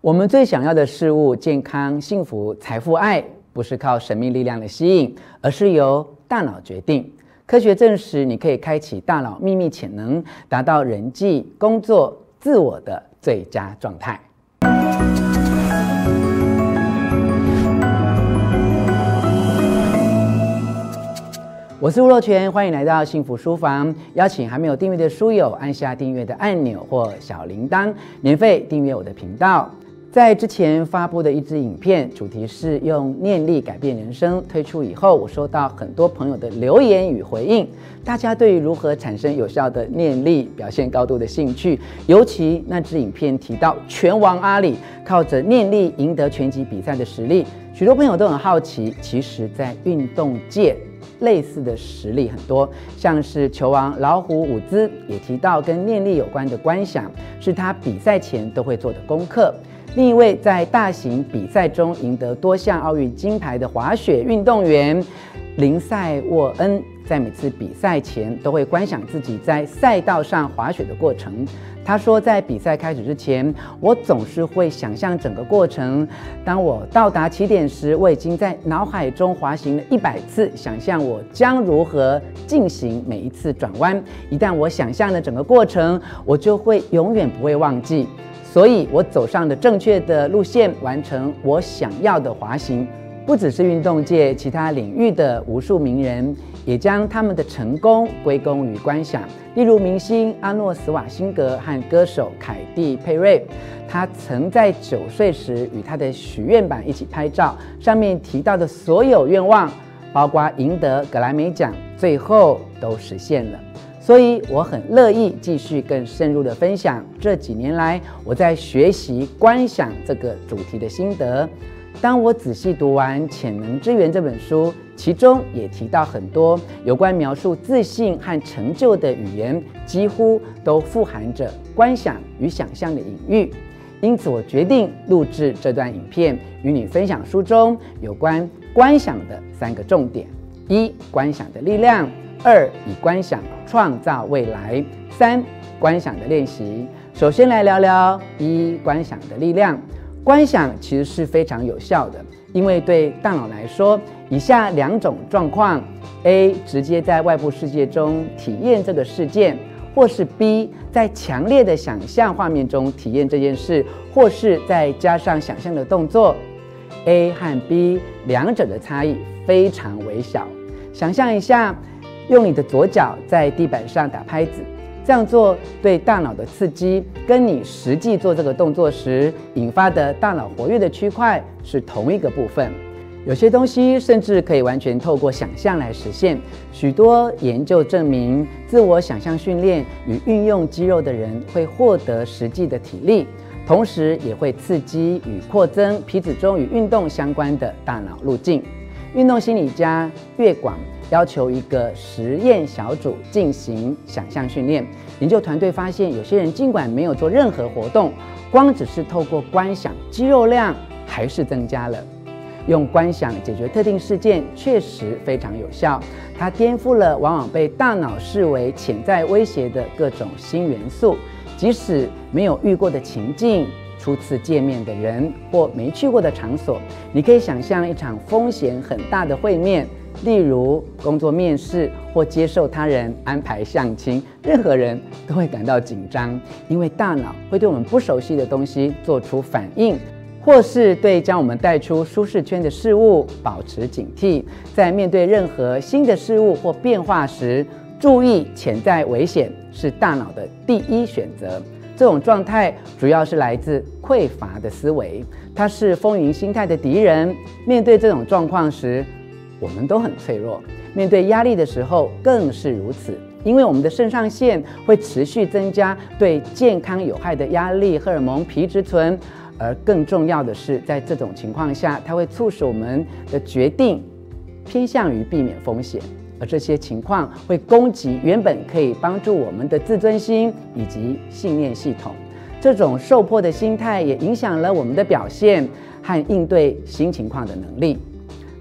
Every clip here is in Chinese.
我们最想要的事物——健康、幸福、财富、爱，不是靠神秘力量的吸引，而是由大脑决定。科学证实，你可以开启大脑秘密潜能，达到人际、工作、自我的最佳状态。我是吴若权，欢迎来到幸福书房。邀请还没有订阅的书友按下订阅的按钮或小铃铛，免费订阅我的频道。在之前发布的一支影片，主题是用念力改变人生。推出以后，我收到很多朋友的留言与回应，大家对于如何产生有效的念力表现高度的兴趣。尤其那支影片提到拳王阿里靠着念力赢得拳击比赛的实力，许多朋友都很好奇。其实，在运动界，类似的实例很多，像是球王老虎伍兹也提到跟念力有关的观想，是他比赛前都会做的功课。另一位在大型比赛中赢得多项奥运金牌的滑雪运动员林赛沃恩，在每次比赛前都会观想自己在赛道上滑雪的过程。他说，在比赛开始之前，我总是会想象整个过程。当我到达起点时，我已经在脑海中滑行了一百次，想象我将如何进行每一次转弯。一旦我想象了整个过程，我就会永远不会忘记。所以，我走上了正确的路线，完成我想要的滑行。不只是运动界，其他领域的无数名人也将他们的成功归功于观想。例如，明星阿诺·斯瓦辛格和歌手凯蒂·佩瑞，他曾在九岁时与他的许愿板一起拍照，上面提到的所有愿望，包括赢得格莱美奖，最后都实现了。所以，我很乐意继续更深入的分享这几年来我在学习观想这个主题的心得。当我仔细读完《潜能之源》这本书，其中也提到很多有关描述自信和成就的语言，几乎都富含着观想与想象的隐喻。因此，我决定录制这段影片，与你分享书中有关观想的三个重点：一、观想的力量；二、以观想创造未来；三、观想的练习。首先来聊聊一、观想的力量。观想其实是非常有效的，因为对大脑来说，以下两种状况：A. 直接在外部世界中体验这个事件，或是 B. 在强烈的想象画面中体验这件事，或是再加上想象的动作。A 和 B 两者的差异非常微小。想象一下，用你的左脚在地板上打拍子。这样做对大脑的刺激，跟你实际做这个动作时引发的大脑活跃的区块是同一个部分。有些东西甚至可以完全透过想象来实现。许多研究证明，自我想象训练与运用肌肉的人会获得实际的体力，同时也会刺激与扩增皮质中与运动相关的大脑路径。运动心理家越广。要求一个实验小组进行想象训练。研究团队发现，有些人尽管没有做任何活动，光只是透过观想，肌肉量还是增加了。用观想解决特定事件确实非常有效。它颠覆了往往被大脑视为潜在威胁的各种新元素。即使没有遇过的情境、初次见面的人或没去过的场所，你可以想象一场风险很大的会面。例如工作面试或接受他人安排相亲，任何人都会感到紧张，因为大脑会对我们不熟悉的东西做出反应，或是对将我们带出舒适圈的事物保持警惕。在面对任何新的事物或变化时，注意潜在危险是大脑的第一选择。这种状态主要是来自匮乏的思维，它是丰盈心态的敌人。面对这种状况时，我们都很脆弱，面对压力的时候更是如此，因为我们的肾上腺会持续增加对健康有害的压力荷尔蒙皮质醇，而更重要的是，在这种情况下，它会促使我们的决定偏向于避免风险，而这些情况会攻击原本可以帮助我们的自尊心以及信念系统。这种受迫的心态也影响了我们的表现和应对新情况的能力。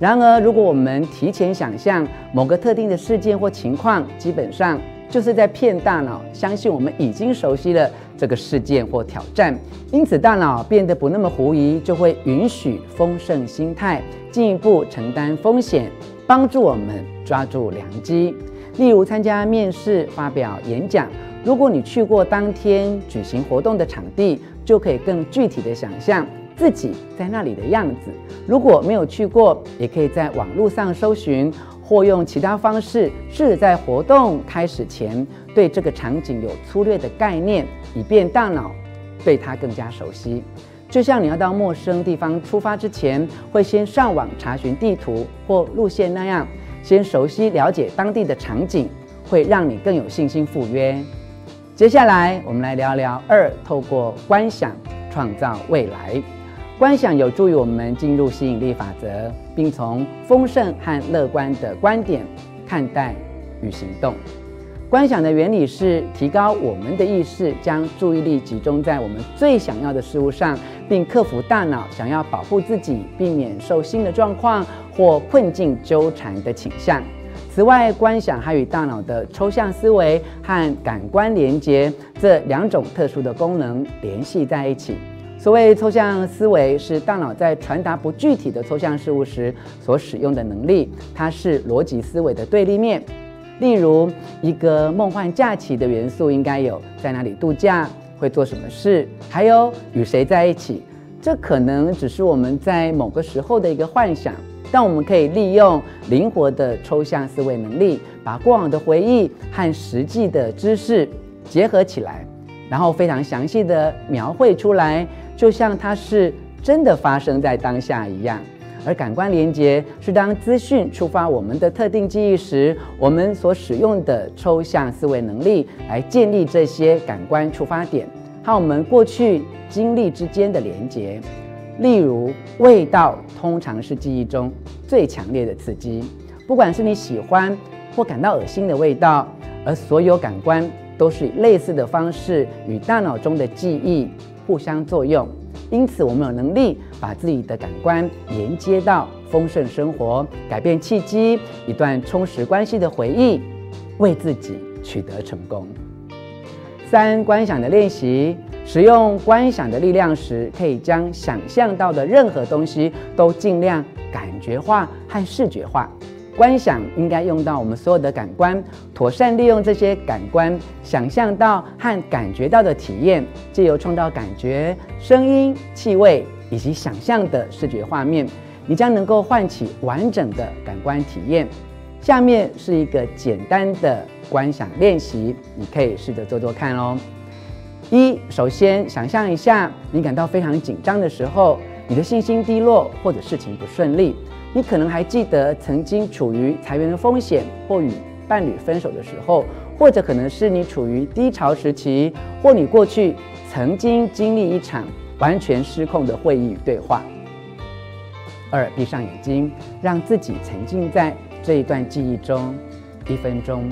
然而，如果我们提前想象某个特定的事件或情况，基本上就是在骗大脑相信我们已经熟悉了这个事件或挑战，因此大脑变得不那么狐疑，就会允许丰盛心态，进一步承担风险，帮助我们抓住良机。例如参加面试、发表演讲，如果你去过当天举行活动的场地，就可以更具体的想象自己在那里的样子。如果没有去过，也可以在网络上搜寻，或用其他方式，试着在活动开始前对这个场景有粗略的概念，以便大脑对它更加熟悉。就像你要到陌生地方出发之前，会先上网查询地图或路线那样。先熟悉了解当地的场景，会让你更有信心赴约。接下来，我们来聊聊二，透过观想创造未来。观想有助于我们进入吸引力法则，并从丰盛和乐观的观点看待与行动。观想的原理是提高我们的意识，将注意力集中在我们最想要的事物上，并克服大脑想要保护自己、避免受新的状况。或困境纠缠的倾向。此外，观想还与大脑的抽象思维和感官连接这两种特殊的功能联系在一起。所谓抽象思维，是大脑在传达不具体的抽象事物时所使用的能力，它是逻辑思维的对立面。例如，一个梦幻假期的元素应该有在哪里度假、会做什么事，还有与谁在一起。这可能只是我们在某个时候的一个幻想。但我们可以利用灵活的抽象思维能力，把过往的回忆和实际的知识结合起来，然后非常详细地描绘出来，就像它是真的发生在当下一样。而感官连接是当资讯触发我们的特定记忆时，我们所使用的抽象思维能力来建立这些感官触发点和我们过去经历之间的连接。例如，味道通常是记忆中最强烈的刺激，不管是你喜欢或感到恶心的味道，而所有感官都是以类似的方式与大脑中的记忆互相作用。因此，我们有能力把自己的感官连接到丰盛生活、改变契机、一段充实关系的回忆，为自己取得成功。三、观想的练习。使用观想的力量时，可以将想象到的任何东西都尽量感觉化和视觉化。观想应该用到我们所有的感官，妥善利用这些感官，想象到和感觉到的体验，借由创造感觉、声音、气味以及想象的视觉画面，你将能够唤起完整的感官体验。下面是一个简单的观想练习，你可以试着做做看哦。一，首先想象一下，你感到非常紧张的时候，你的信心低落，或者事情不顺利。你可能还记得曾经处于裁员的风险，或与伴侣分手的时候，或者可能是你处于低潮时期，或你过去曾经经历一场完全失控的会议与对话。二，闭上眼睛，让自己沉浸在这一段记忆中，一分钟，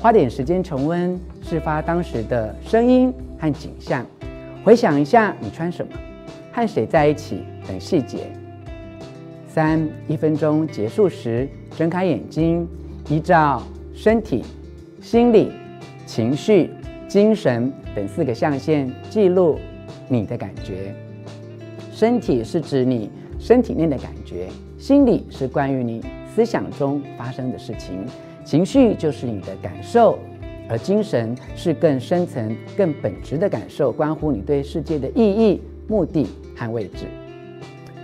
花点时间重温事发当时的声音。和景象，回想一下你穿什么，和谁在一起等细节。三，一分钟结束时，睁开眼睛，依照身体、心理、情绪、精神等四个象限记录你的感觉。身体是指你身体内的感觉，心理是关于你思想中发生的事情，情绪就是你的感受。而精神是更深层、更本质的感受，关乎你对世界的意义、目的和位置。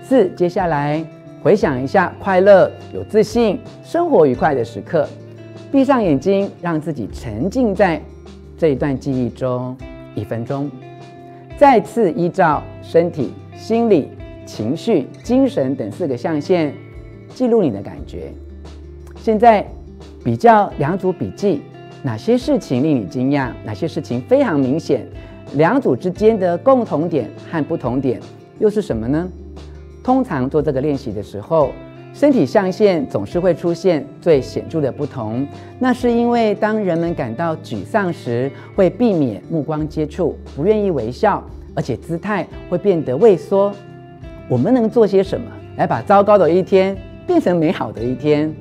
四，接下来回想一下快乐、有自信、生活愉快的时刻，闭上眼睛，让自己沉浸在这一段记忆中一分钟。再次依照身体、心理、情绪、精神等四个象限记录你的感觉。现在比较两组笔记。哪些事情令你惊讶？哪些事情非常明显？两组之间的共同点和不同点又是什么呢？通常做这个练习的时候，身体象限总是会出现最显著的不同。那是因为当人们感到沮丧时，会避免目光接触，不愿意微笑，而且姿态会变得畏缩。我们能做些什么来把糟糕的一天变成美好的一天？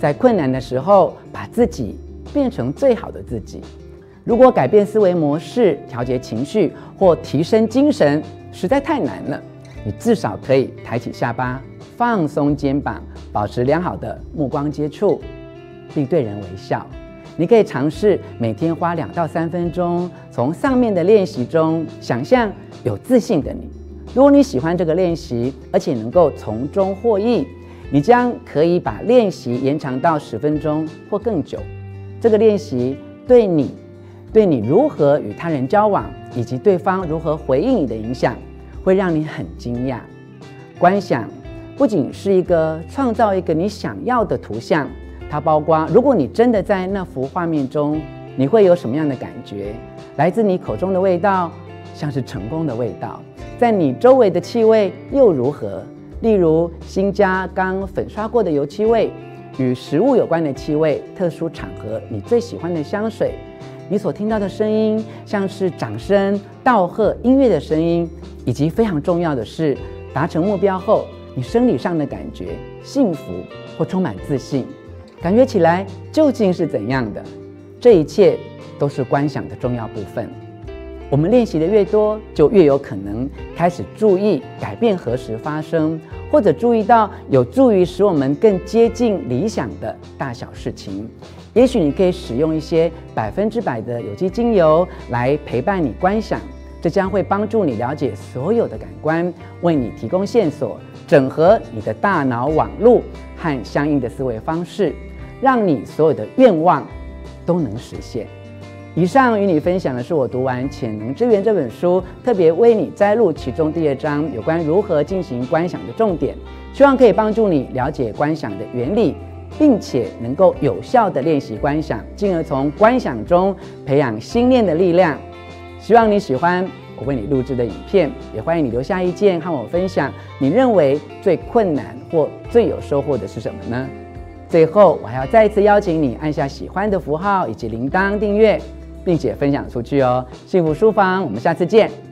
在困难的时候，把自己变成最好的自己。如果改变思维模式、调节情绪或提升精神实在太难了，你至少可以抬起下巴，放松肩膀，保持良好的目光接触，并对人微笑。你可以尝试每天花两到三分钟，从上面的练习中想象有自信的你。如果你喜欢这个练习，而且能够从中获益，你将可以把练习延长到十分钟或更久。这个练习对你。对你如何与他人交往，以及对方如何回应你的影响，会让你很惊讶。观想不仅是一个创造一个你想要的图像，它包括如果你真的在那幅画面中，你会有什么样的感觉？来自你口中的味道，像是成功的味道，在你周围的气味又如何？例如新家刚粉刷过的油漆味，与食物有关的气味，特殊场合你最喜欢的香水。你所听到的声音，像是掌声、道贺、音乐的声音，以及非常重要的是，达成目标后你生理上的感觉，幸福或充满自信，感觉起来究竟是怎样的？这一切都是观想的重要部分。我们练习的越多，就越有可能开始注意改变何时发生，或者注意到有助于使我们更接近理想的大小事情。也许你可以使用一些百分之百的有机精油来陪伴你观想，这将会帮助你了解所有的感官，为你提供线索，整合你的大脑网路和相应的思维方式，让你所有的愿望都能实现。以上与你分享的是我读完《潜能之源》这本书，特别为你摘录其中第二章有关如何进行观想的重点，希望可以帮助你了解观想的原理。并且能够有效地练习观想，进而从观想中培养心念的力量。希望你喜欢我为你录制的影片，也欢迎你留下意见和我分享你认为最困难或最有收获的是什么呢？最后，我还要再一次邀请你按下喜欢的符号以及铃铛订阅，并且分享出去哦。幸福书房，我们下次见。